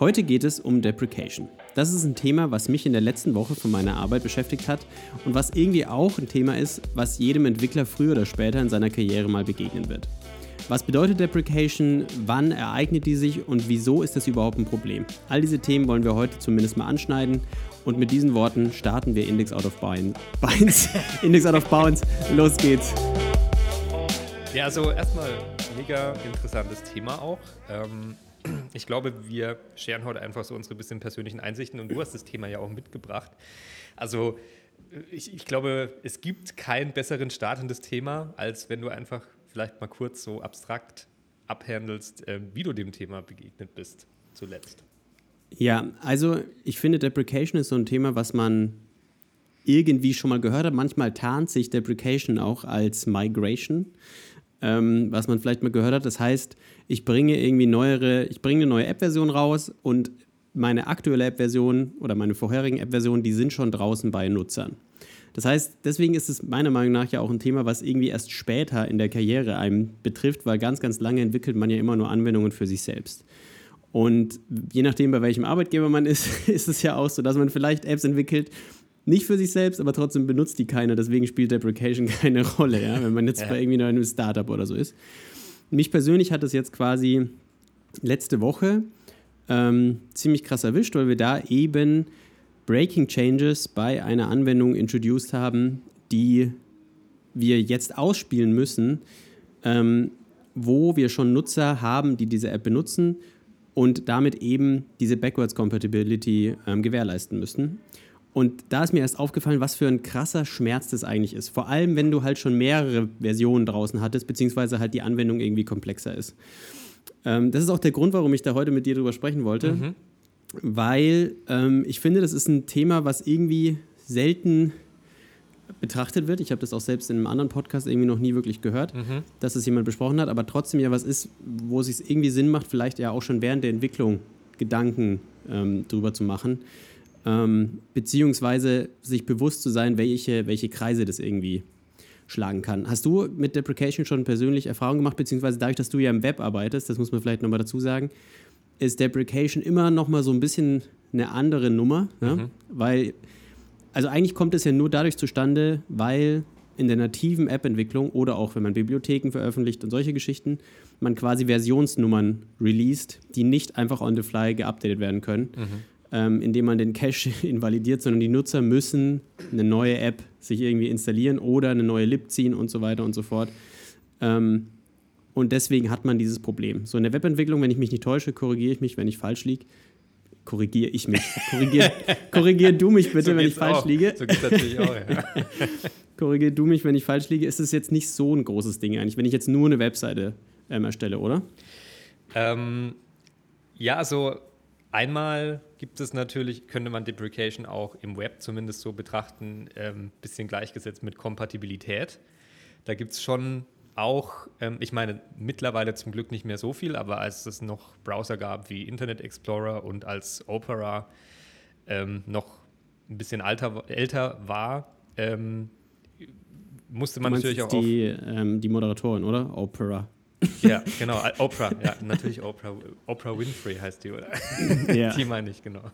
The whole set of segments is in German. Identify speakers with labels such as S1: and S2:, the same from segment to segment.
S1: Heute geht es um Deprecation. Das ist ein Thema, was mich in der letzten Woche von meiner Arbeit beschäftigt hat und was irgendwie auch ein Thema ist, was jedem Entwickler früher oder später in seiner Karriere mal begegnen wird. Was bedeutet Deprecation? Wann ereignet die sich und wieso ist das überhaupt ein Problem? All diese Themen wollen wir heute zumindest mal anschneiden. Und mit diesen Worten starten wir Index Out of Bounds. Index Out of Bounds. Los geht's.
S2: Ja, also erstmal mega interessantes Thema auch. Ähm, ich glaube, wir scheren heute einfach so unsere bisschen persönlichen Einsichten und du hast das Thema ja auch mitgebracht. Also ich, ich glaube, es gibt keinen besseren Start in das Thema, als wenn du einfach vielleicht mal kurz so abstrakt abhandelst, äh, wie du dem Thema begegnet bist zuletzt.
S1: Ja, also ich finde, Deprecation ist so ein Thema, was man irgendwie schon mal gehört hat. Manchmal tarnt sich Deprecation auch als Migration, ähm, was man vielleicht mal gehört hat. Das heißt, ich bringe irgendwie neuere, ich bringe eine neue App-Version raus und meine aktuelle App-Version oder meine vorherigen App-Versionen, die sind schon draußen bei Nutzern. Das heißt, deswegen ist es meiner Meinung nach ja auch ein Thema, was irgendwie erst später in der Karriere einem betrifft, weil ganz, ganz lange entwickelt man ja immer nur Anwendungen für sich selbst. Und je nachdem, bei welchem Arbeitgeber man ist, ist es ja auch so, dass man vielleicht Apps entwickelt, nicht für sich selbst, aber trotzdem benutzt die keiner. Deswegen spielt Deprecation keine Rolle, ja, wenn man jetzt ja. bei irgendwie noch einem Startup oder so ist. Mich persönlich hat das jetzt quasi letzte Woche ähm, ziemlich krass erwischt, weil wir da eben Breaking Changes bei einer Anwendung introduced haben, die wir jetzt ausspielen müssen, ähm, wo wir schon Nutzer haben, die diese App benutzen und damit eben diese Backwards Compatibility ähm, gewährleisten müssen. Und da ist mir erst aufgefallen, was für ein krasser Schmerz das eigentlich ist. Vor allem, wenn du halt schon mehrere Versionen draußen hattest, beziehungsweise halt die Anwendung irgendwie komplexer ist. Ähm, das ist auch der Grund, warum ich da heute mit dir drüber sprechen wollte. Mhm weil ähm, ich finde, das ist ein Thema, was irgendwie selten betrachtet wird. Ich habe das auch selbst in einem anderen Podcast irgendwie noch nie wirklich gehört, mhm. dass es jemand besprochen hat, aber trotzdem ja was ist, wo es sich irgendwie Sinn macht, vielleicht ja auch schon während der Entwicklung Gedanken ähm, drüber zu machen, ähm, beziehungsweise sich bewusst zu sein, welche, welche Kreise das irgendwie schlagen kann. Hast du mit Deprecation schon persönlich Erfahrung gemacht, beziehungsweise dadurch, dass du ja im Web arbeitest, das muss man vielleicht nochmal dazu sagen, ist Deprecation immer noch mal so ein bisschen eine andere Nummer, ja? mhm. weil also eigentlich kommt es ja nur dadurch zustande, weil in der nativen App-Entwicklung oder auch wenn man Bibliotheken veröffentlicht und solche Geschichten, man quasi Versionsnummern released, die nicht einfach on the fly geupdatet werden können, mhm. Ähm, indem man den Cache invalidiert, sondern die Nutzer müssen eine neue App sich irgendwie installieren oder eine neue Lib ziehen und so weiter und so fort. Ähm, und deswegen hat man dieses Problem. So in der Webentwicklung, wenn ich mich nicht täusche, korrigiere ich mich, wenn ich falsch liege. Korrigiere ich mich. Korrigier, korrigier du mich bitte, so wenn ich falsch auch. liege. So geht natürlich auch, ja. korrigier du mich, wenn ich falsch liege. Ist es jetzt nicht so ein großes Ding eigentlich, wenn ich jetzt nur eine Webseite ähm, erstelle, oder?
S2: Ähm, ja, also einmal gibt es natürlich, könnte man Deprecation auch im Web zumindest so betrachten, ein ähm, bisschen gleichgesetzt mit Kompatibilität. Da gibt es schon auch, ähm, ich meine, mittlerweile zum Glück nicht mehr so viel, aber als es noch Browser gab wie Internet Explorer und als Opera ähm, noch ein bisschen alter, älter war, ähm, musste man natürlich auch
S1: die, ähm, die Moderatorin, oder? Opera.
S2: Ja, genau, Oprah, ja, natürlich Oprah, Oprah Winfrey heißt die, oder? Ja. die meine ich, genau.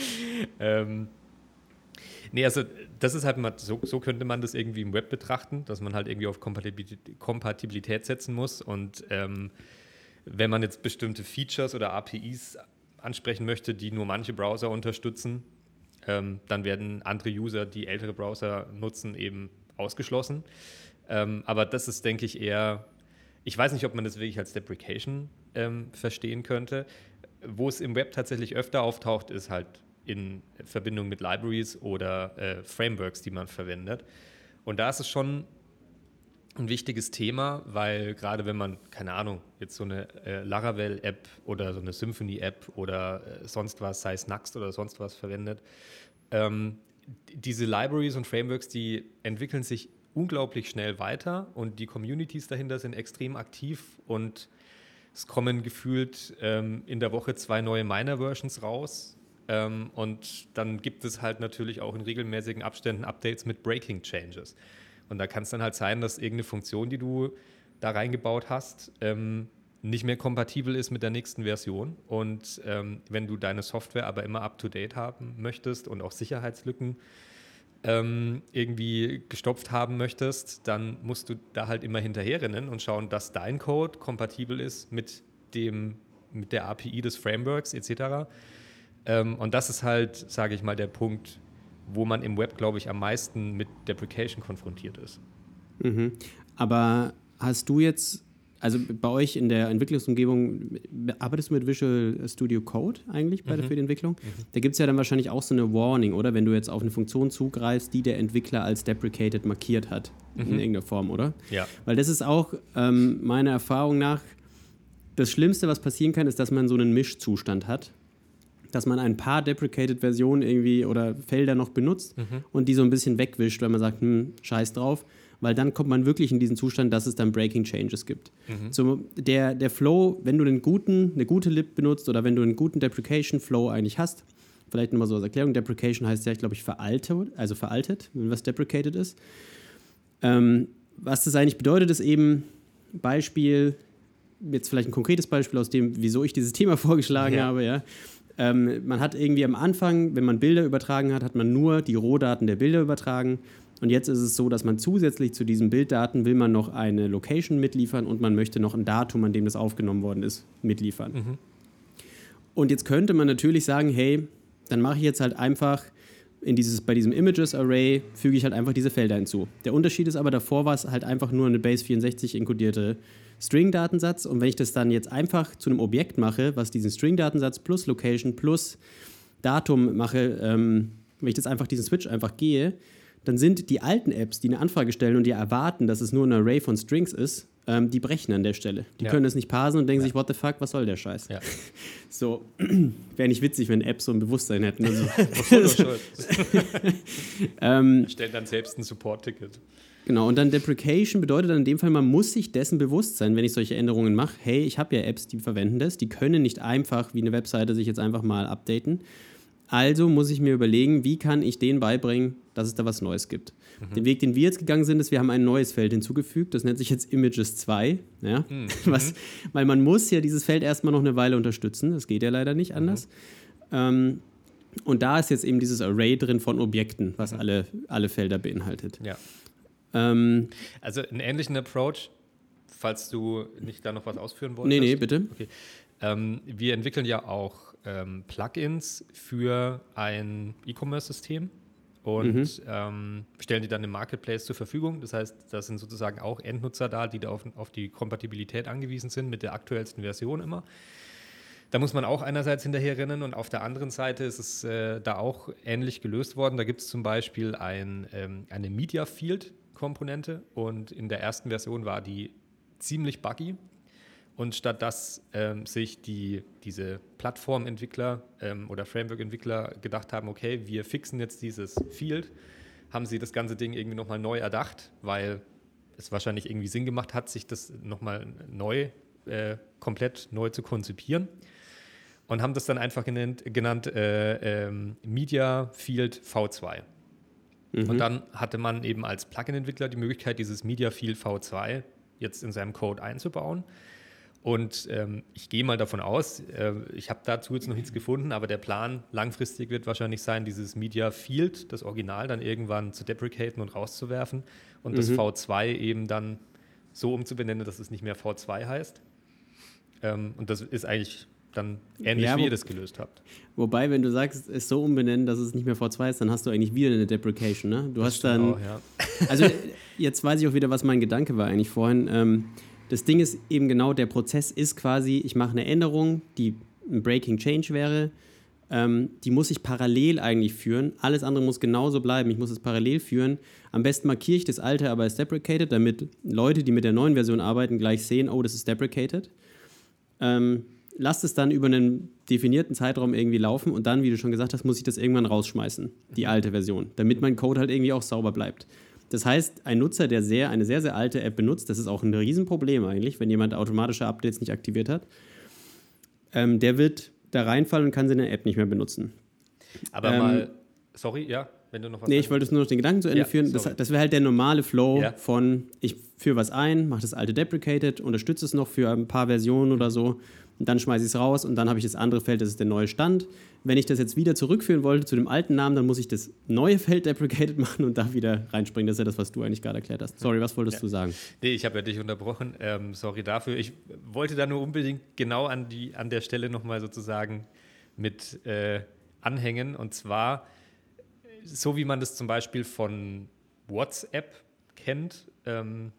S2: ähm, Nee, also das ist halt mal, so, so könnte man das irgendwie im Web betrachten, dass man halt irgendwie auf Kompatibilität, Kompatibilität setzen muss. Und ähm, wenn man jetzt bestimmte Features oder APIs ansprechen möchte, die nur manche Browser unterstützen, ähm, dann werden andere User, die ältere Browser nutzen, eben ausgeschlossen. Ähm, aber das ist, denke ich, eher, ich weiß nicht, ob man das wirklich als Deprecation ähm, verstehen könnte. Wo es im Web tatsächlich öfter auftaucht, ist halt in Verbindung mit Libraries oder äh, Frameworks, die man verwendet. Und da ist es schon ein wichtiges Thema, weil gerade wenn man, keine Ahnung, jetzt so eine äh, Laravel-App oder so eine Symphony-App oder äh, sonst was, sei es Nuxt oder sonst was verwendet, ähm, diese Libraries und Frameworks, die entwickeln sich unglaublich schnell weiter und die Communities dahinter sind extrem aktiv und es kommen gefühlt ähm, in der Woche zwei neue Minor-Versions raus ähm, und dann gibt es halt natürlich auch in regelmäßigen Abständen Updates mit Breaking Changes. Und da kann es dann halt sein, dass irgendeine Funktion, die du da reingebaut hast, ähm, nicht mehr kompatibel ist mit der nächsten Version. Und ähm, wenn du deine Software aber immer up-to-date haben möchtest und auch Sicherheitslücken ähm, irgendwie gestopft haben möchtest, dann musst du da halt immer hinterherrennen und schauen, dass dein Code kompatibel ist mit, dem, mit der API des Frameworks etc. Ähm, und das ist halt, sage ich mal, der Punkt, wo man im Web, glaube ich, am meisten mit Deprecation konfrontiert ist.
S1: Mhm. Aber hast du jetzt also bei euch in der Entwicklungsumgebung, arbeitest du mit Visual Studio Code eigentlich bei, mhm. für die Entwicklung? Mhm. Da gibt es ja dann wahrscheinlich auch so eine Warning, oder? Wenn du jetzt auf eine Funktion zugreifst, die der Entwickler als deprecated markiert hat, mhm. in irgendeiner Form, oder?
S2: Ja.
S1: Weil das ist auch ähm, meiner Erfahrung nach das Schlimmste, was passieren kann, ist, dass man so einen Mischzustand hat. Dass man ein paar deprecated Versionen irgendwie oder Felder noch benutzt mhm. und die so ein bisschen wegwischt, weil man sagt, hm, scheiß drauf weil dann kommt man wirklich in diesen Zustand, dass es dann Breaking Changes gibt. Mhm. So, der, der Flow, wenn du einen guten, eine gute Lib benutzt oder wenn du einen guten Deprecation Flow eigentlich hast, vielleicht nochmal so als Erklärung, Deprecation heißt ja, ich glaube ich, veraltet, also veraltet, wenn was deprecated ist. Ähm, was das eigentlich bedeutet, ist eben Beispiel, jetzt vielleicht ein konkretes Beispiel aus dem, wieso ich dieses Thema vorgeschlagen ja. habe, ja. Ähm, man hat irgendwie am Anfang, wenn man Bilder übertragen hat, hat man nur die Rohdaten der Bilder übertragen und jetzt ist es so, dass man zusätzlich zu diesen Bilddaten will man noch eine Location mitliefern und man möchte noch ein Datum, an dem das aufgenommen worden ist, mitliefern. Mhm. Und jetzt könnte man natürlich sagen, hey, dann mache ich jetzt halt einfach in dieses, bei diesem Images Array füge ich halt einfach diese Felder hinzu. Der Unterschied ist aber, davor war es halt einfach nur eine Base 64 inkodierte String-Datensatz und wenn ich das dann jetzt einfach zu einem Objekt mache, was diesen String-Datensatz plus Location plus Datum mache, ähm, wenn ich das einfach diesen Switch einfach gehe, dann sind die alten Apps, die eine Anfrage stellen und die erwarten, dass es nur ein Array von Strings ist, ähm, die brechen an der Stelle. Die ja. können das nicht parsen und denken ja. sich, what the fuck, was soll der Scheiß? Ja. So, wäre nicht witzig, wenn Apps so ein Bewusstsein hätten. Also,
S2: ähm, Stellen dann selbst ein Support-Ticket.
S1: Genau, und dann Deprecation bedeutet dann in dem Fall, man muss sich dessen bewusst sein, wenn ich solche Änderungen mache. Hey, ich habe ja Apps, die verwenden das, die können nicht einfach wie eine Webseite sich jetzt einfach mal updaten. Also muss ich mir überlegen, wie kann ich denen beibringen, dass es da was Neues gibt. Mhm. Den Weg, den wir jetzt gegangen sind, ist, wir haben ein neues Feld hinzugefügt. Das nennt sich jetzt Images 2. Ja? Mhm. Was, weil man muss ja dieses Feld erstmal noch eine Weile unterstützen. Das geht ja leider nicht anders. Mhm. Ähm, und da ist jetzt eben dieses Array drin von Objekten, was mhm. alle, alle Felder beinhaltet.
S2: Ja. Ähm, also einen ähnlichen Approach, falls du nicht da noch was ausführen wolltest.
S1: Nee, nee, bitte.
S2: Okay. Ähm, wir entwickeln ja auch ähm, Plugins für ein E-Commerce-System und mhm. ähm, stellen die dann im Marketplace zur Verfügung. Das heißt, da sind sozusagen auch Endnutzer da, die da auf, auf die Kompatibilität angewiesen sind mit der aktuellsten Version immer. Da muss man auch einerseits hinterher rennen und auf der anderen Seite ist es äh, da auch ähnlich gelöst worden. Da gibt es zum Beispiel ein, ähm, eine Media Field Komponente und in der ersten Version war die ziemlich buggy. Und statt dass ähm, sich die, diese Plattformentwickler ähm, oder Framework-Entwickler gedacht haben, okay, wir fixen jetzt dieses Field, haben sie das ganze Ding irgendwie nochmal neu erdacht, weil es wahrscheinlich irgendwie Sinn gemacht hat, sich das nochmal neu, äh, komplett neu zu konzipieren. Und haben das dann einfach genannt, genannt äh, ähm, Media Field V2. Mhm. Und dann hatte man eben als Plugin-Entwickler die Möglichkeit, dieses Media Field V2 jetzt in seinem Code einzubauen. Und ähm, ich gehe mal davon aus, äh, ich habe dazu jetzt noch nichts gefunden, aber der Plan langfristig wird wahrscheinlich sein, dieses Media Field, das Original, dann irgendwann zu deprecaten und rauszuwerfen und mhm. das V2 eben dann so umzubenennen, dass es nicht mehr V2 heißt. Ähm, und das ist eigentlich dann ähnlich, ja, wie ihr das gelöst habt.
S1: Wobei, wenn du sagst, es so umbenennen, dass es nicht mehr V2 ist, dann hast du eigentlich wieder eine Deprecation. Ne? Du das hast dann. Auch, ja. also, jetzt weiß ich auch wieder, was mein Gedanke war eigentlich vorhin. Ähm, das Ding ist eben genau, der Prozess ist quasi, ich mache eine Änderung, die ein Breaking Change wäre. Ähm, die muss ich parallel eigentlich führen. Alles andere muss genauso bleiben. Ich muss es parallel führen. Am besten markiere ich das alte aber als deprecated, damit Leute, die mit der neuen Version arbeiten, gleich sehen, oh, das ist deprecated. Ähm, lasst es dann über einen definierten Zeitraum irgendwie laufen und dann, wie du schon gesagt hast, muss ich das irgendwann rausschmeißen, die alte Version, damit mein Code halt irgendwie auch sauber bleibt. Das heißt, ein Nutzer, der sehr, eine sehr, sehr alte App benutzt, das ist auch ein Riesenproblem eigentlich, wenn jemand automatische Updates nicht aktiviert hat, ähm, der wird da reinfallen und kann seine App nicht mehr benutzen.
S2: Aber ähm, mal, sorry, ja.
S1: wenn du noch was Nee, ich wollte es nur noch den Gedanken zu Ende ja, führen. Das, das wäre halt der normale Flow ja. von, ich führe was ein, mache das alte deprecated, unterstütze es noch für ein paar Versionen oder so und dann schmeiße ich es raus und dann habe ich das andere Feld, das ist der neue Stand. Wenn ich das jetzt wieder zurückführen wollte zu dem alten Namen, dann muss ich das neue Feld deprecated machen und da wieder reinspringen. Das ist ja das, was du eigentlich gerade erklärt hast. Sorry, was wolltest ja. du sagen?
S2: Nee, ich habe ja dich unterbrochen. Ähm, sorry dafür. Ich wollte da nur unbedingt genau an, die, an der Stelle nochmal sozusagen mit äh, anhängen. Und zwar, so wie man das zum Beispiel von WhatsApp kennt, ähm,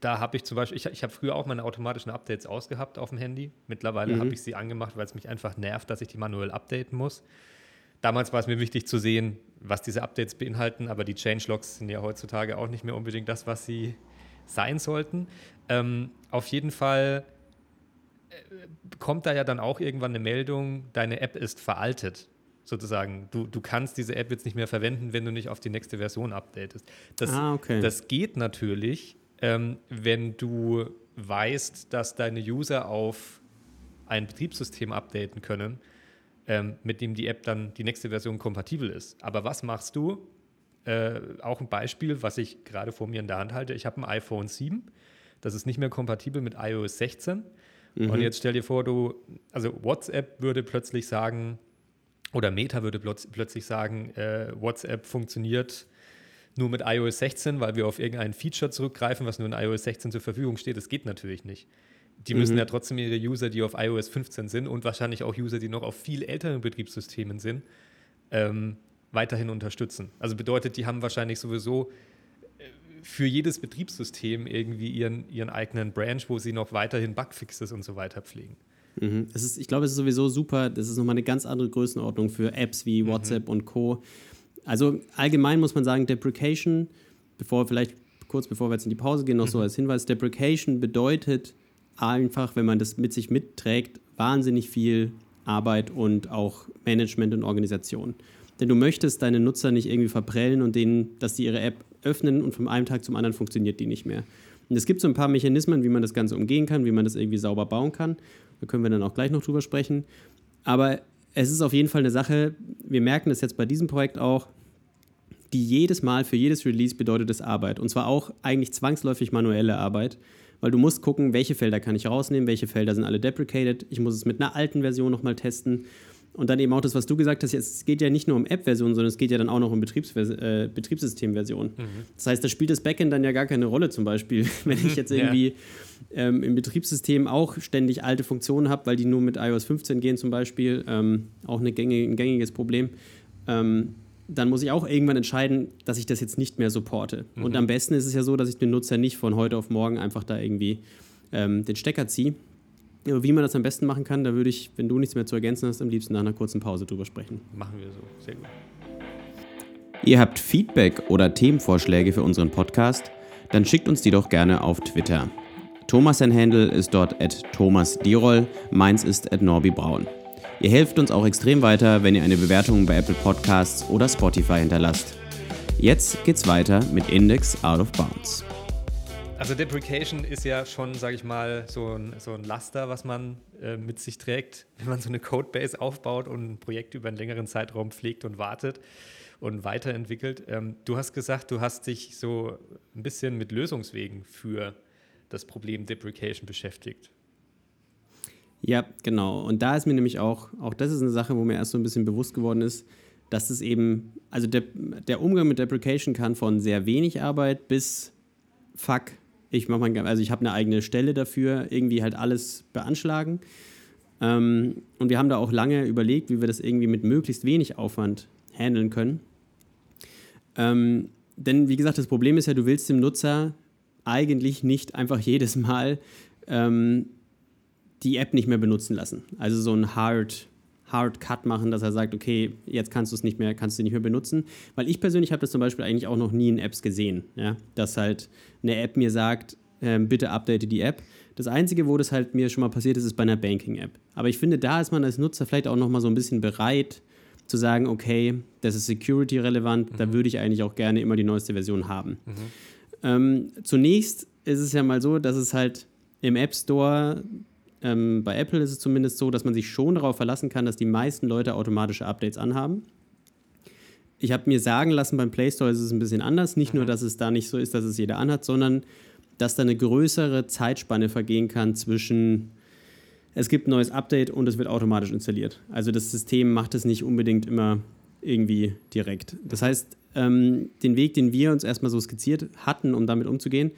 S2: da habe ich zum Beispiel, ich, ich habe früher auch meine automatischen Updates ausgehabt auf dem Handy. Mittlerweile mhm. habe ich sie angemacht, weil es mich einfach nervt, dass ich die manuell updaten muss. Damals war es mir wichtig zu sehen, was diese Updates beinhalten, aber die Changelogs sind ja heutzutage auch nicht mehr unbedingt das, was sie sein sollten. Ähm, auf jeden Fall äh, kommt da ja dann auch irgendwann eine Meldung, deine App ist veraltet sozusagen. Du, du kannst diese App jetzt nicht mehr verwenden, wenn du nicht auf die nächste Version updatest. Das, ah, okay. das geht natürlich, ähm, wenn du weißt, dass deine User auf ein Betriebssystem updaten können, ähm, mit dem die App dann die nächste Version kompatibel ist. Aber was machst du? Äh, auch ein Beispiel, was ich gerade vor mir in der Hand halte. Ich habe ein iPhone 7, das ist nicht mehr kompatibel mit iOS 16. Mhm. Und jetzt stell dir vor, du, also WhatsApp würde plötzlich sagen, oder Meta würde plötzlich sagen, äh, WhatsApp funktioniert nur mit iOS 16, weil wir auf irgendein Feature zurückgreifen, was nur in iOS 16 zur Verfügung steht. Das geht natürlich nicht. Die müssen mhm. ja trotzdem ihre User, die auf iOS 15 sind und wahrscheinlich auch User, die noch auf viel älteren Betriebssystemen sind, ähm, weiterhin unterstützen. Also bedeutet, die haben wahrscheinlich sowieso äh, für jedes Betriebssystem irgendwie ihren, ihren eigenen Branch, wo sie noch weiterhin Bugfixes und so weiter pflegen.
S1: Mhm. ist, ich glaube, es ist sowieso super. Das ist nochmal eine ganz andere Größenordnung für Apps wie mhm. WhatsApp mhm. und Co. Also allgemein muss man sagen, Deprecation, bevor vielleicht kurz bevor wir jetzt in die Pause gehen, noch mhm. so als Hinweis: Deprecation bedeutet einfach, wenn man das mit sich mitträgt, wahnsinnig viel Arbeit und auch Management und Organisation. Denn du möchtest deine Nutzer nicht irgendwie verprellen und denen, dass die ihre App öffnen und von einem Tag zum anderen funktioniert die nicht mehr. Und es gibt so ein paar Mechanismen, wie man das Ganze umgehen kann, wie man das irgendwie sauber bauen kann. Da können wir dann auch gleich noch drüber sprechen. Aber es ist auf jeden Fall eine Sache, wir merken das jetzt bei diesem Projekt auch, die jedes Mal für jedes Release bedeutet es Arbeit. Und zwar auch eigentlich zwangsläufig manuelle Arbeit, weil du musst gucken, welche Felder kann ich rausnehmen, welche Felder sind alle deprecated. Ich muss es mit einer alten Version nochmal testen. Und dann eben auch das, was du gesagt hast, es geht ja nicht nur um App-Version, sondern es geht ja dann auch noch um Betriebs äh, Betriebssystem-Version. Mhm. Das heißt, da spielt das Backend dann ja gar keine Rolle zum Beispiel, wenn ich jetzt irgendwie ja. ähm, im Betriebssystem auch ständig alte Funktionen habe, weil die nur mit iOS 15 gehen zum Beispiel, ähm, auch gängige, ein gängiges Problem. Ähm, dann muss ich auch irgendwann entscheiden, dass ich das jetzt nicht mehr supporte. Mhm. Und am besten ist es ja so, dass ich den Nutzer nicht von heute auf morgen einfach da irgendwie ähm, den Stecker ziehe, wie man das am besten machen kann, da würde ich, wenn du nichts mehr zu ergänzen hast, am liebsten nach einer kurzen Pause drüber sprechen.
S2: Machen wir so. Sehr gut.
S1: Ihr habt Feedback oder Themenvorschläge für unseren Podcast? Dann schickt uns die doch gerne auf Twitter. Thomas sein Handle ist dort at Thomas Dirol, meins ist at Norby Braun. Ihr helft uns auch extrem weiter, wenn ihr eine Bewertung bei Apple Podcasts oder Spotify hinterlasst. Jetzt geht's weiter mit Index Out of Bounds.
S2: Also Deprecation ist ja schon, sage ich mal, so ein, so ein Laster, was man äh, mit sich trägt, wenn man so eine Codebase aufbaut und ein Projekt über einen längeren Zeitraum pflegt und wartet und weiterentwickelt. Ähm, du hast gesagt, du hast dich so ein bisschen mit Lösungswegen für das Problem Deprecation beschäftigt.
S1: Ja, genau. Und da ist mir nämlich auch, auch das ist eine Sache, wo mir erst so ein bisschen bewusst geworden ist, dass es eben, also der, der Umgang mit Deprecation kann von sehr wenig Arbeit bis fuck, ich mache mal, also ich habe eine eigene Stelle dafür, irgendwie halt alles beanschlagen. Ähm, und wir haben da auch lange überlegt, wie wir das irgendwie mit möglichst wenig Aufwand handeln können. Ähm, denn wie gesagt, das Problem ist ja, du willst dem Nutzer eigentlich nicht einfach jedes Mal ähm, die App nicht mehr benutzen lassen. Also so ein Hard, Hard Cut machen, dass er sagt, okay, jetzt kannst du es nicht mehr, kannst du nicht mehr benutzen. Weil ich persönlich habe das zum Beispiel eigentlich auch noch nie in Apps gesehen, ja? dass halt eine App mir sagt, äh, bitte update die App. Das Einzige, wo das halt mir schon mal passiert ist, ist bei einer Banking-App. Aber ich finde, da ist man als Nutzer vielleicht auch noch mal so ein bisschen bereit zu sagen, okay, das ist security-relevant, mhm. da würde ich eigentlich auch gerne immer die neueste Version haben. Mhm. Ähm, zunächst ist es ja mal so, dass es halt im App Store ähm, bei Apple ist es zumindest so, dass man sich schon darauf verlassen kann, dass die meisten Leute automatische Updates anhaben. ich habe mir sagen lassen, beim Play Store ist es ein bisschen anders. Nicht nur, dass es da nicht so ist, dass es jeder anhat, sondern dass da eine größere Zeitspanne vergehen kann zwischen es gibt ein neues Update und es wird automatisch installiert. Also das System macht es nicht unbedingt immer irgendwie direkt. Das heißt, ähm, den Weg, den wir uns erstmal so skizziert hatten, um damit umzugehen,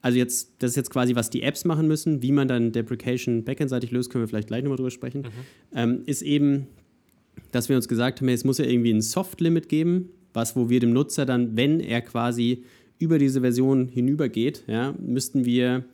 S1: also jetzt, das ist jetzt quasi, was die Apps machen müssen, wie man dann Deprecation backendseitig löst, können wir vielleicht gleich nochmal drüber sprechen, mhm. ähm, ist eben, dass wir uns gesagt haben, es muss ja irgendwie ein Soft-Limit geben, was, wo wir dem Nutzer dann, wenn er quasi über diese Version hinübergeht, ja, müssten wir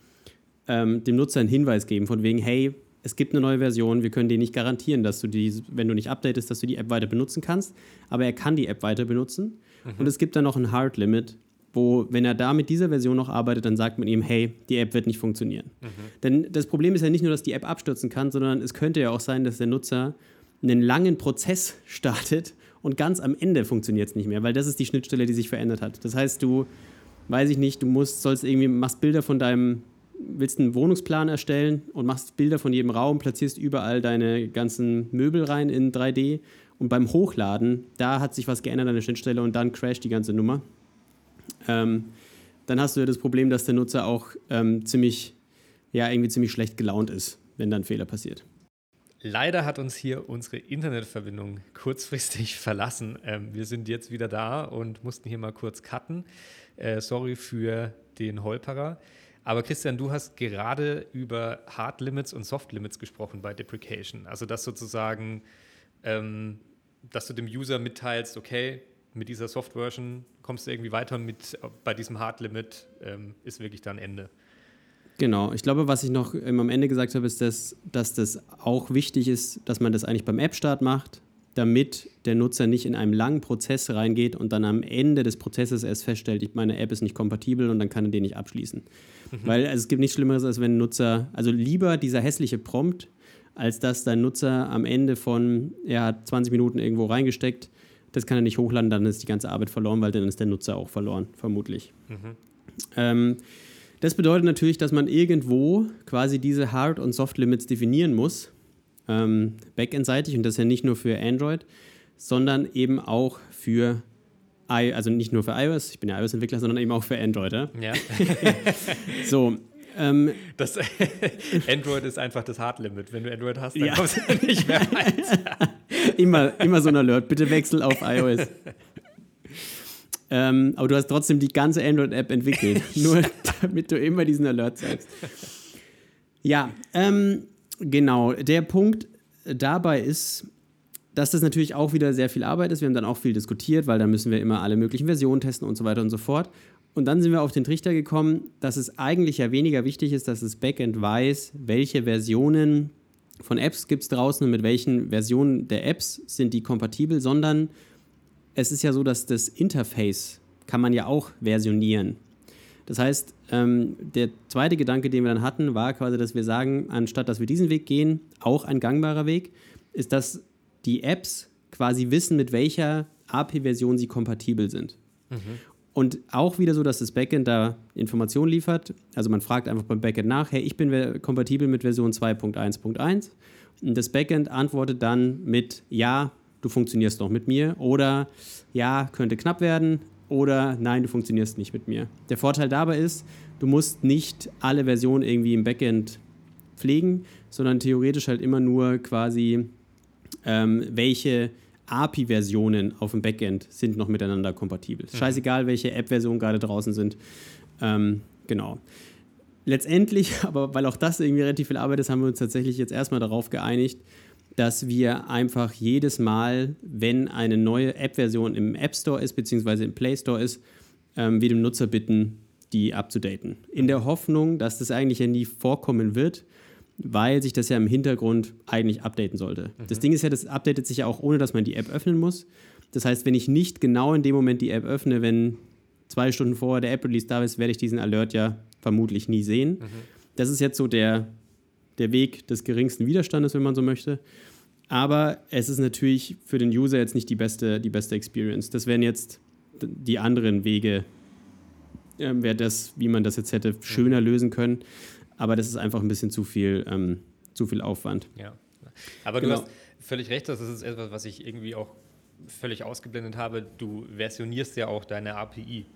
S1: ähm, dem Nutzer einen Hinweis geben, von wegen, hey, es gibt eine neue Version, wir können dir nicht garantieren, dass du die, wenn du nicht updatest, dass du die App weiter benutzen kannst, aber er kann die App weiter benutzen. Mhm. Und es gibt dann noch ein Hard Limit, wo, wenn er da mit dieser Version noch arbeitet, dann sagt man ihm, hey, die App wird nicht funktionieren. Mhm. Denn das Problem ist ja nicht nur, dass die App abstürzen kann, sondern es könnte ja auch sein, dass der Nutzer einen langen Prozess startet und ganz am Ende funktioniert es nicht mehr, weil das ist die Schnittstelle, die sich verändert hat. Das heißt, du, weiß ich nicht, du musst, sollst irgendwie, machst Bilder von deinem willst einen Wohnungsplan erstellen und machst Bilder von jedem Raum, platzierst überall deine ganzen Möbel rein in 3D und beim Hochladen, da hat sich was geändert an der Schnittstelle und dann crasht die ganze Nummer. Ähm, dann hast du ja das Problem, dass der Nutzer auch ähm, ziemlich, ja, irgendwie ziemlich schlecht gelaunt ist, wenn dann Fehler passiert.
S2: Leider hat uns hier unsere Internetverbindung kurzfristig verlassen. Ähm, wir sind jetzt wieder da und mussten hier mal kurz cutten. Äh, sorry für den Holperer. Aber Christian, du hast gerade über Hard Limits und Soft Limits gesprochen bei Deprecation. Also dass sozusagen, ähm, dass du dem User mitteilst, okay, mit dieser Soft-Version kommst du irgendwie weiter mit, bei diesem Hard Limit ähm, ist wirklich dann Ende.
S1: Genau, ich glaube, was ich noch am Ende gesagt habe, ist, dass, dass das auch wichtig ist, dass man das eigentlich beim App-Start macht, damit der Nutzer nicht in einem langen Prozess reingeht und dann am Ende des Prozesses erst feststellt, meine App ist nicht kompatibel und dann kann er den nicht abschließen. Mhm. Weil also es gibt nichts Schlimmeres, als wenn ein Nutzer, also lieber dieser hässliche Prompt, als dass dein Nutzer am Ende von, er hat 20 Minuten irgendwo reingesteckt, das kann er nicht hochladen, dann ist die ganze Arbeit verloren, weil dann ist der Nutzer auch verloren, vermutlich. Mhm. Ähm, das bedeutet natürlich, dass man irgendwo quasi diese Hard- und Soft-Limits definieren muss ähm, Backend-seitig und das ja nicht nur für Android, sondern eben auch für I, also nicht nur für iOS, ich bin ja iOS-Entwickler, sondern eben auch für Android. Ja. ja. so. Ähm,
S2: das Android ist einfach das Hard-Limit. Wenn du Android hast, dann ja. kommst du nicht mehr rein.
S1: immer, immer so ein Alert. Bitte wechsel auf iOS. ähm, aber du hast trotzdem die ganze Android-App entwickelt, nur damit du immer diesen Alert zeigst. Ja, ähm, Genau, der Punkt dabei ist, dass das natürlich auch wieder sehr viel Arbeit ist. Wir haben dann auch viel diskutiert, weil dann müssen wir immer alle möglichen Versionen testen und so weiter und so fort. Und dann sind wir auf den Trichter gekommen, dass es eigentlich ja weniger wichtig ist, dass das Backend weiß, welche Versionen von Apps gibt es draußen und mit welchen Versionen der Apps sind die kompatibel, sondern es ist ja so, dass das Interface kann man ja auch versionieren. Das heißt, ähm, der zweite Gedanke, den wir dann hatten, war quasi, dass wir sagen, anstatt dass wir diesen Weg gehen, auch ein gangbarer Weg, ist, dass die Apps quasi wissen, mit welcher API-Version sie kompatibel sind. Mhm. Und auch wieder so, dass das Backend da Informationen liefert. Also man fragt einfach beim Backend nach, hey, ich bin kompatibel mit Version 2.1.1. Und das Backend antwortet dann mit, ja, du funktionierst noch mit mir oder ja, könnte knapp werden, oder nein, du funktionierst nicht mit mir. Der Vorteil dabei ist, du musst nicht alle Versionen irgendwie im Backend pflegen, sondern theoretisch halt immer nur quasi, ähm, welche API-Versionen auf dem Backend sind noch miteinander kompatibel. Mhm. Scheißegal, welche App-Versionen gerade draußen sind. Ähm, genau. Letztendlich, aber weil auch das irgendwie relativ viel Arbeit ist, haben wir uns tatsächlich jetzt erstmal darauf geeinigt, dass wir einfach jedes Mal, wenn eine neue App-Version im App Store ist, beziehungsweise im Play Store ist, ähm, wir dem Nutzer bitten, die abzudaten. In der Hoffnung, dass das eigentlich ja nie vorkommen wird, weil sich das ja im Hintergrund eigentlich updaten sollte. Mhm. Das Ding ist ja, das updatet sich ja auch, ohne dass man die App öffnen muss. Das heißt, wenn ich nicht genau in dem Moment die App öffne, wenn zwei Stunden vorher der App-Release da ist, werde ich diesen Alert ja vermutlich nie sehen. Mhm. Das ist jetzt so der, der Weg des geringsten Widerstandes, wenn man so möchte. Aber es ist natürlich für den User jetzt nicht die beste, die beste Experience. Das wären jetzt die anderen Wege, äh, wäre das, wie man das jetzt hätte schöner lösen können. Aber das ist einfach ein bisschen zu viel, ähm, zu viel Aufwand.
S2: Ja. Aber genau. du hast völlig recht, das ist etwas, was ich irgendwie auch völlig ausgeblendet habe, du versionierst ja auch deine API,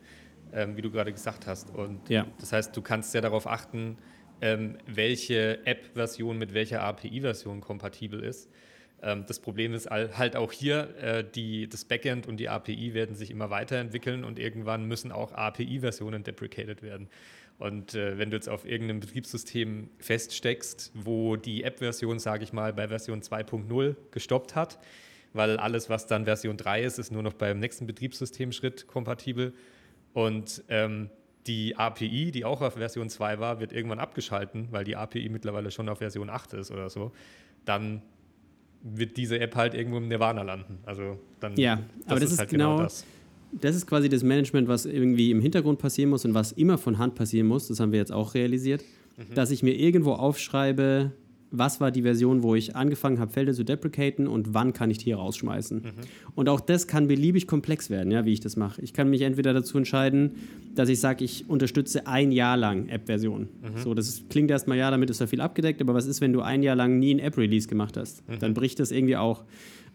S2: ähm, wie du gerade gesagt hast. Und ja. das heißt, du kannst ja darauf achten, ähm, welche App-Version mit welcher API-Version kompatibel ist. Ähm, das Problem ist halt auch hier, äh, die, das Backend und die API werden sich immer weiterentwickeln und irgendwann müssen auch API-Versionen deprecated werden. Und äh, wenn du jetzt auf irgendeinem Betriebssystem feststeckst, wo die App-Version, sage ich mal, bei Version 2.0 gestoppt hat, weil alles, was dann Version 3 ist, ist nur noch beim nächsten Betriebssystemschritt kompatibel. Und ähm, die API, die auch auf Version 2 war, wird irgendwann abgeschalten, weil die API mittlerweile schon auf Version 8 ist oder so. Dann wird diese App halt irgendwo im Nirvana landen. Also dann
S1: ja, das aber das ist, halt genau, genau das. Das ist quasi das Management, was irgendwie im Hintergrund passieren muss und was immer von Hand passieren muss. Das haben wir jetzt auch realisiert, mhm. dass ich mir irgendwo aufschreibe, was war die Version, wo ich angefangen habe, Felder zu deprecaten und wann kann ich die hier rausschmeißen. Mhm. Und auch das kann beliebig komplex werden, ja, wie ich das mache. Ich kann mich entweder dazu entscheiden, dass ich sage, ich unterstütze ein Jahr lang App-Versionen. Mhm. So, das klingt erstmal, ja, damit ist da viel abgedeckt, aber was ist, wenn du ein Jahr lang nie ein App-Release gemacht hast? Mhm. Dann bricht das irgendwie auch.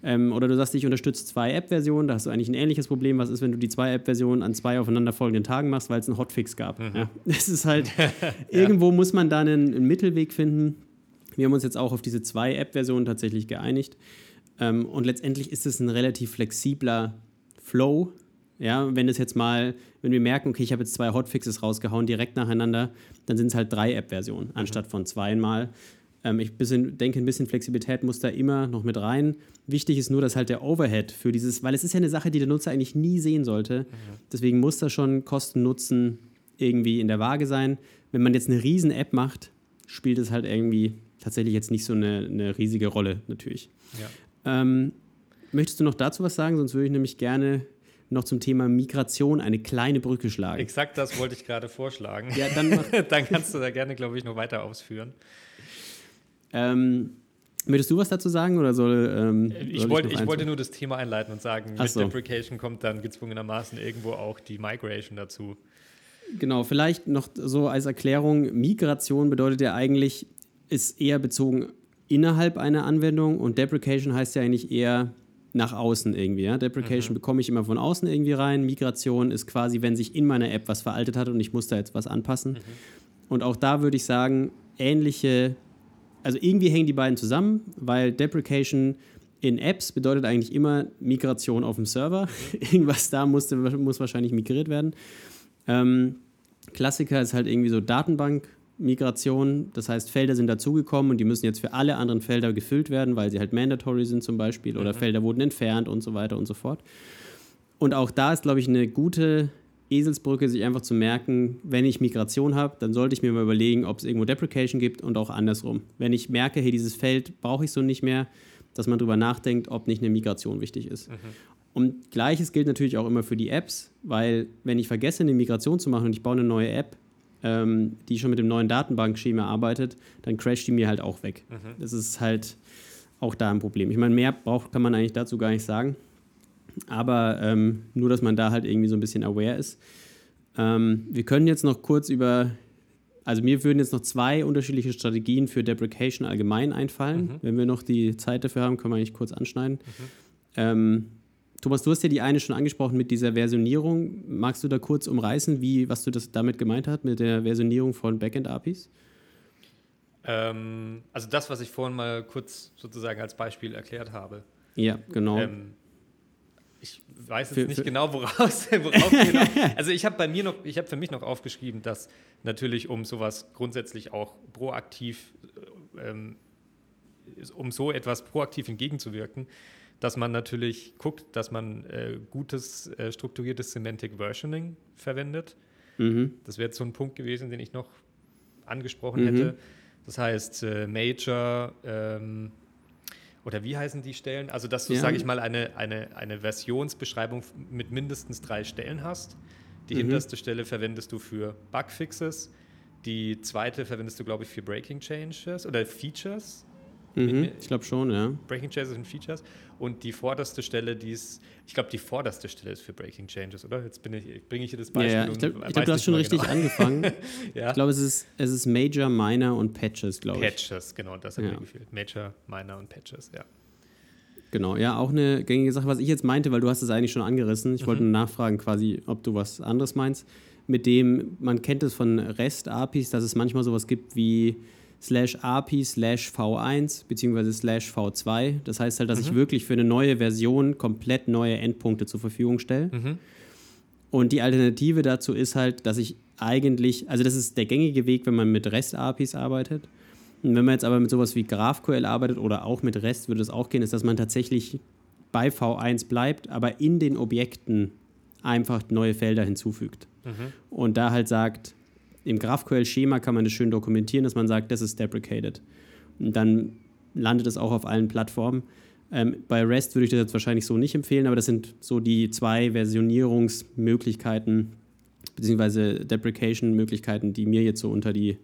S1: Ähm, oder du sagst, ich unterstütze zwei App-Versionen, da hast du eigentlich ein ähnliches Problem. Was ist, wenn du die zwei App-Versionen an zwei aufeinanderfolgenden Tagen machst, weil es einen Hotfix gab? Mhm. Ja, das ist halt, irgendwo muss man da einen, einen Mittelweg finden wir haben uns jetzt auch auf diese zwei App-Versionen tatsächlich geeinigt. Ähm, und letztendlich ist es ein relativ flexibler Flow. Ja, wenn es jetzt mal, wenn wir merken, okay, ich habe jetzt zwei Hotfixes rausgehauen direkt nacheinander, dann sind es halt drei App-Versionen mhm. anstatt von zweimal. Ähm, ich bisschen, denke, ein bisschen Flexibilität muss da immer noch mit rein. Wichtig ist nur, dass halt der Overhead für dieses, weil es ist ja eine Sache, die der Nutzer eigentlich nie sehen sollte. Mhm. Deswegen muss da schon Kosten-Nutzen irgendwie in der Waage sein. Wenn man jetzt eine riesen App macht, spielt es halt irgendwie tatsächlich jetzt nicht so eine, eine riesige Rolle natürlich. Ja. Ähm, möchtest du noch dazu was sagen? Sonst würde ich nämlich gerne noch zum Thema Migration eine kleine Brücke schlagen.
S2: Exakt das wollte ich gerade vorschlagen.
S1: Ja, dann,
S2: dann kannst du da gerne, glaube ich, noch weiter ausführen.
S1: Ähm, möchtest du was dazu sagen oder soll, ähm,
S2: ich, soll wollt, ich, ich wollte nur das Thema einleiten und sagen, Ach mit so. Deprecation kommt dann gezwungenermaßen irgendwo auch die Migration dazu.
S1: Genau, vielleicht noch so als Erklärung, Migration bedeutet ja eigentlich, ist eher bezogen innerhalb einer Anwendung und Deprecation heißt ja eigentlich eher nach außen irgendwie. Ja? Deprecation mhm. bekomme ich immer von außen irgendwie rein. Migration ist quasi, wenn sich in meiner App was veraltet hat und ich muss da jetzt was anpassen. Mhm. Und auch da würde ich sagen, ähnliche, also irgendwie hängen die beiden zusammen, weil Deprecation in Apps bedeutet eigentlich immer Migration auf dem Server. Irgendwas da musste, muss wahrscheinlich migriert werden. Ähm, Klassiker ist halt irgendwie so Datenbank Migration. Das heißt, Felder sind dazugekommen und die müssen jetzt für alle anderen Felder gefüllt werden, weil sie halt mandatory sind zum Beispiel oder mhm. Felder wurden entfernt und so weiter und so fort. Und auch da ist, glaube ich, eine gute Eselsbrücke, sich einfach zu merken, wenn ich Migration habe, dann sollte ich mir mal überlegen, ob es irgendwo Deprecation gibt und auch andersrum. Wenn ich merke, hey, dieses Feld brauche ich so nicht mehr, dass man darüber nachdenkt, ob nicht eine Migration wichtig ist. Mhm. Und gleiches gilt natürlich auch immer für die Apps, weil wenn ich vergesse, eine Migration zu machen und ich baue eine neue App, ähm, die schon mit dem neuen Datenbankschema arbeitet, dann crasht die mir halt auch weg. Mhm. Das ist halt auch da ein Problem. Ich meine, mehr braucht, kann man eigentlich dazu gar nicht sagen. Aber ähm, nur, dass man da halt irgendwie so ein bisschen aware ist. Ähm, wir können jetzt noch kurz über, also mir würden jetzt noch zwei unterschiedliche Strategien für Deprecation allgemein einfallen. Mhm. Wenn wir noch die Zeit dafür haben, können wir eigentlich kurz anschneiden. Mhm. Ähm, Thomas, du hast ja die eine schon angesprochen mit dieser Versionierung. Magst du da kurz umreißen, wie, was du das damit gemeint hast, mit der Versionierung von Backend-APIs?
S2: Ähm, also das, was ich vorhin mal kurz sozusagen als Beispiel erklärt habe.
S1: Ja, genau. Ähm,
S2: ich weiß jetzt für, nicht für genau, woraus, worauf genau. Also ich habe bei mir noch, ich habe für mich noch aufgeschrieben, dass natürlich um sowas grundsätzlich auch proaktiv, ähm, um so etwas proaktiv entgegenzuwirken, dass man natürlich guckt, dass man äh, gutes, äh, strukturiertes Semantic Versioning verwendet. Mhm. Das wäre so ein Punkt gewesen, den ich noch angesprochen mhm. hätte. Das heißt, äh, Major ähm, oder wie heißen die Stellen? Also, dass du, ja. sage ich mal, eine, eine, eine Versionsbeschreibung mit mindestens drei Stellen hast. Die mhm. hinterste Stelle verwendest du für Bugfixes. Die zweite verwendest du, glaube ich, für Breaking Changes oder Features.
S1: Mhm, ich glaube schon, ja.
S2: Breaking Changes und Features. Und die vorderste Stelle, die ist, ich glaube, die vorderste Stelle ist für Breaking Changes, oder? Jetzt bringe ich hier das Beispiel.
S1: Ja, ja. ich glaube, glaub, du hast schon richtig genau. angefangen. ja. Ich glaube, es ist, es ist Major, Minor und Patches, glaube
S2: ich. Patches, genau, das hat ja. mir gefehlt. Major, Minor und Patches, ja.
S1: Genau, ja, auch eine gängige Sache, was ich jetzt meinte, weil du hast es eigentlich schon angerissen. Ich mhm. wollte nur nachfragen, quasi, ob du was anderes meinst. Mit dem, man kennt es von REST-APIs, dass es manchmal sowas gibt wie slash API slash V1 beziehungsweise slash V2. Das heißt halt, dass mhm. ich wirklich für eine neue Version komplett neue Endpunkte zur Verfügung stelle. Mhm. Und die Alternative dazu ist halt, dass ich eigentlich, also das ist der gängige Weg, wenn man mit REST-APIs arbeitet. Und wenn man jetzt aber mit sowas wie GraphQL arbeitet oder auch mit REST, würde es auch gehen, ist, dass man tatsächlich bei V1 bleibt, aber in den Objekten einfach neue Felder hinzufügt. Mhm. Und da halt sagt, im GraphQL-Schema kann man das schön dokumentieren, dass man sagt, das ist deprecated. Und dann landet es auch auf allen Plattformen. Ähm, bei REST würde ich das jetzt wahrscheinlich so nicht empfehlen, aber das sind so die zwei Versionierungsmöglichkeiten beziehungsweise Deprecation-Möglichkeiten, die mir jetzt so unter die,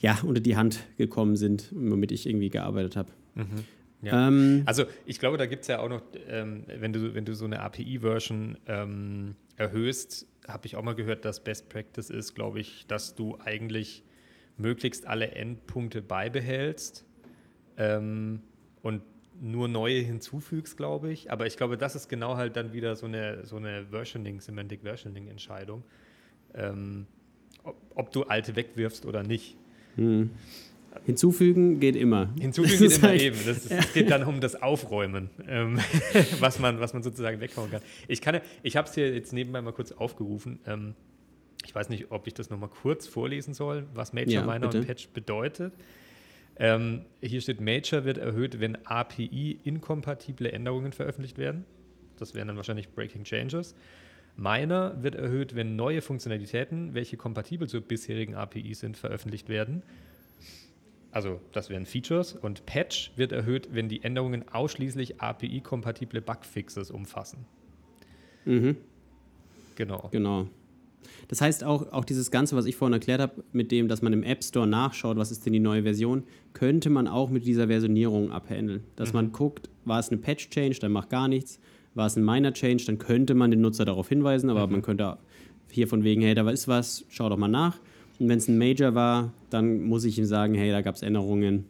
S1: ja, unter die Hand gekommen sind, womit ich irgendwie gearbeitet habe. Mhm.
S2: Ja. Ähm, also ich glaube, da gibt es ja auch noch, ähm, wenn, du, wenn du so eine API-Version ähm, erhöhst, habe ich auch mal gehört, dass Best Practice ist, glaube ich, dass du eigentlich möglichst alle Endpunkte beibehältst ähm, und nur neue hinzufügst, glaube ich. Aber ich glaube, das ist genau halt dann wieder so eine, so eine Versioning, Semantic Versioning-Entscheidung, ähm, ob, ob, du alte wegwirfst oder nicht.
S1: Hm. Hinzufügen geht immer.
S2: Hinzufügen geht immer halt, eben. Es ja. geht dann um das Aufräumen, ähm, was, man, was man sozusagen weghauen kann. Ich, kann, ich habe es hier jetzt nebenbei mal kurz aufgerufen. Ähm, ich weiß nicht, ob ich das nochmal kurz vorlesen soll, was Major, ja, Minor und Patch bedeutet. Ähm, hier steht, Major wird erhöht, wenn API-inkompatible Änderungen veröffentlicht werden. Das wären dann wahrscheinlich Breaking Changes. Minor wird erhöht, wenn neue Funktionalitäten, welche kompatibel zur bisherigen API sind, veröffentlicht werden. Also das wären Features und Patch wird erhöht, wenn die Änderungen ausschließlich API-kompatible Bugfixes umfassen.
S1: Mhm. Genau. Genau. Das heißt auch, auch dieses Ganze, was ich vorhin erklärt habe, mit dem, dass man im App Store nachschaut, was ist denn die neue Version, könnte man auch mit dieser Versionierung abhandeln. Dass mhm. man guckt, war es eine Patch-Change, dann macht gar nichts. War es ein Minor-Change, dann könnte man den Nutzer darauf hinweisen, aber mhm. man könnte hier von wegen, hey, da ist was, schau doch mal nach. Und wenn es ein Major war, dann muss ich ihm sagen, hey, da gab es Änderungen.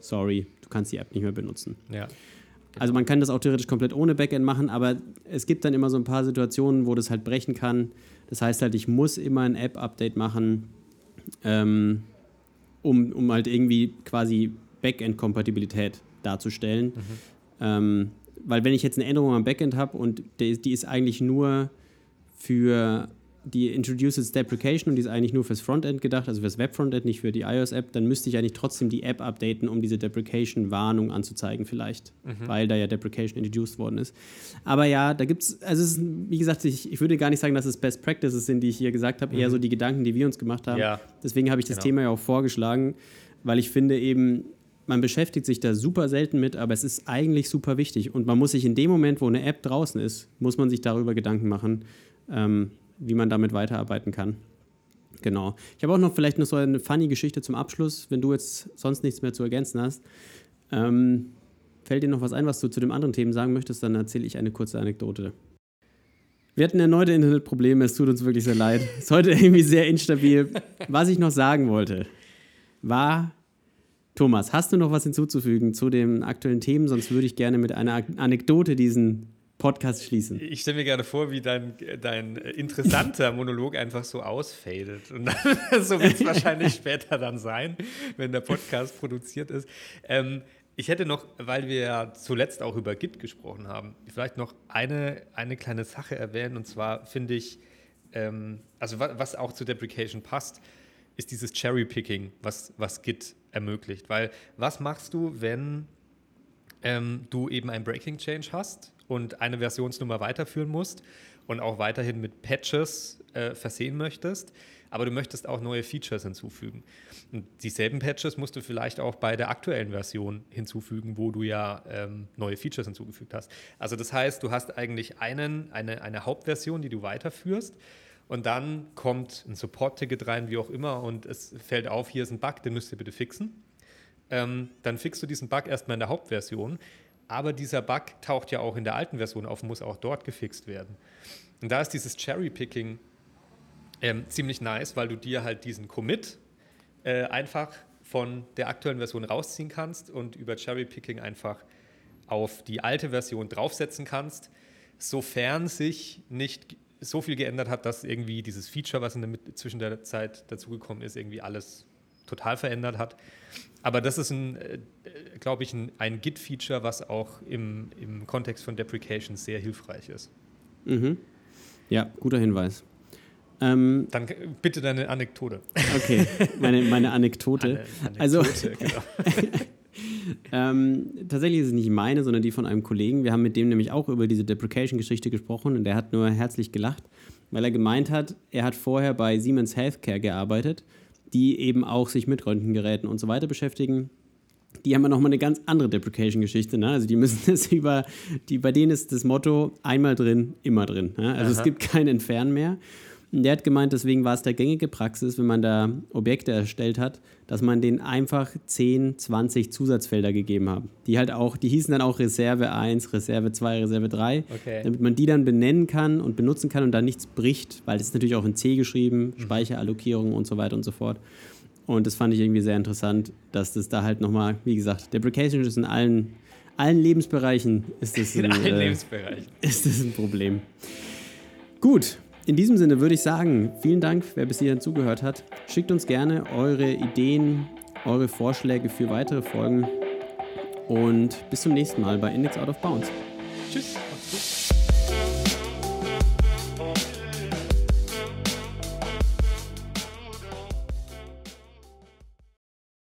S1: Sorry, du kannst die App nicht mehr benutzen.
S2: Ja.
S1: Also man kann das auch theoretisch komplett ohne Backend machen, aber es gibt dann immer so ein paar Situationen, wo das halt brechen kann. Das heißt halt, ich muss immer ein App-Update machen, ähm, um, um halt irgendwie quasi Backend-Kompatibilität darzustellen. Mhm. Ähm, weil wenn ich jetzt eine Änderung am Backend habe und die, die ist eigentlich nur für die introduces Deprecation und die ist eigentlich nur fürs Frontend gedacht, also fürs Web-Frontend, nicht für die iOS-App, dann müsste ich eigentlich trotzdem die App updaten, um diese Deprecation-Warnung anzuzeigen, vielleicht, mhm. weil da ja Deprecation introduced worden ist. Aber ja, da gibt es, also es ist, wie gesagt, ich, ich würde gar nicht sagen, dass es Best Practices sind, die ich hier gesagt habe, mhm. eher so die Gedanken, die wir uns gemacht haben. Ja. Deswegen habe ich das genau. Thema ja auch vorgeschlagen, weil ich finde eben, man beschäftigt sich da super selten mit, aber es ist eigentlich super wichtig. Und man muss sich in dem Moment, wo eine App draußen ist, muss man sich darüber Gedanken machen. Ähm, wie man damit weiterarbeiten kann. Genau. Ich habe auch noch vielleicht noch so eine funny Geschichte zum Abschluss, wenn du jetzt sonst nichts mehr zu ergänzen hast. Ähm, fällt dir noch was ein, was du zu dem anderen Themen sagen möchtest, dann erzähle ich eine kurze Anekdote. Wir hatten erneute Internetprobleme, es tut uns wirklich sehr leid. Es ist heute irgendwie sehr instabil. Was ich noch sagen wollte, war, Thomas, hast du noch was hinzuzufügen zu den aktuellen Themen? Sonst würde ich gerne mit einer Anekdote diesen Podcast schließen.
S2: Ich stelle mir gerade vor, wie dein, dein interessanter Monolog einfach so ausfadet. Und so wird es wahrscheinlich später dann sein, wenn der Podcast produziert ist. Ähm, ich hätte noch, weil wir ja zuletzt auch über Git gesprochen haben, vielleicht noch eine, eine kleine Sache erwähnen. Und zwar finde ich, ähm, also was, was auch zu Deprecation passt, ist dieses Cherry-Picking, was, was Git ermöglicht. Weil was machst du, wenn ähm, du eben ein Breaking Change hast und eine Versionsnummer weiterführen musst und auch weiterhin mit Patches äh, versehen möchtest, aber du möchtest auch neue Features hinzufügen. Und dieselben Patches musst du vielleicht auch bei der aktuellen Version hinzufügen, wo du ja ähm, neue Features hinzugefügt hast. Also das heißt, du hast eigentlich einen, eine, eine Hauptversion, die du weiterführst. Und dann kommt ein Support-Ticket rein, wie auch immer, und es fällt auf, hier ist ein Bug, den müsst ihr bitte fixen. Ähm, dann fixst du diesen Bug erstmal in der Hauptversion. Aber dieser Bug taucht ja auch in der alten Version auf, muss auch dort gefixt werden. Und da ist dieses Cherry-Picking ähm, ziemlich nice, weil du dir halt diesen Commit äh, einfach von der aktuellen Version rausziehen kannst und über Cherry-Picking einfach auf die alte Version draufsetzen kannst, sofern sich nicht so viel geändert hat, dass irgendwie dieses Feature, was in der zwischen der Zeit dazugekommen ist, irgendwie alles total verändert hat. Aber das ist ein, äh, glaube ich, ein, ein Git-Feature, was auch im, im Kontext von Deprecation sehr hilfreich ist.
S1: Mhm. Ja, guter Hinweis. Ähm,
S2: Dann bitte deine Anekdote.
S1: Okay, meine, meine Anekdote. Eine, also, Anekdote, genau. ähm, tatsächlich ist es nicht meine, sondern die von einem Kollegen. Wir haben mit dem nämlich auch über diese Deprecation-Geschichte gesprochen und der hat nur herzlich gelacht, weil er gemeint hat, er hat vorher bei Siemens Healthcare gearbeitet, die eben auch sich mit Röntgengeräten und so weiter beschäftigen. Die haben ja nochmal eine ganz andere Deprecation-Geschichte. Ne? Also die müssen das über, die, bei denen ist das Motto einmal drin, immer drin. Ne? Also Aha. es gibt kein Entfernen mehr. Der hat gemeint, deswegen war es der gängige Praxis, wenn man da Objekte erstellt hat, dass man denen einfach 10, 20 Zusatzfelder gegeben hat. Die halt auch, die hießen dann auch Reserve 1, Reserve 2, Reserve 3, okay. damit man die dann benennen kann und benutzen kann und da nichts bricht, weil das ist natürlich auch in C geschrieben, mhm. Speicherallokierung und so weiter und so fort. Und das fand ich irgendwie sehr interessant, dass das da halt nochmal, wie gesagt, Deprecation ist in allen, allen Lebensbereichen ist das
S2: ein, in allen äh, Lebensbereichen.
S1: Ist das ein Problem. Gut, in diesem Sinne würde ich sagen, vielen Dank, wer bis hierhin zugehört hat. Schickt uns gerne eure Ideen, eure Vorschläge für weitere Folgen und bis zum nächsten Mal bei Index Out of Bounds.
S2: Tschüss.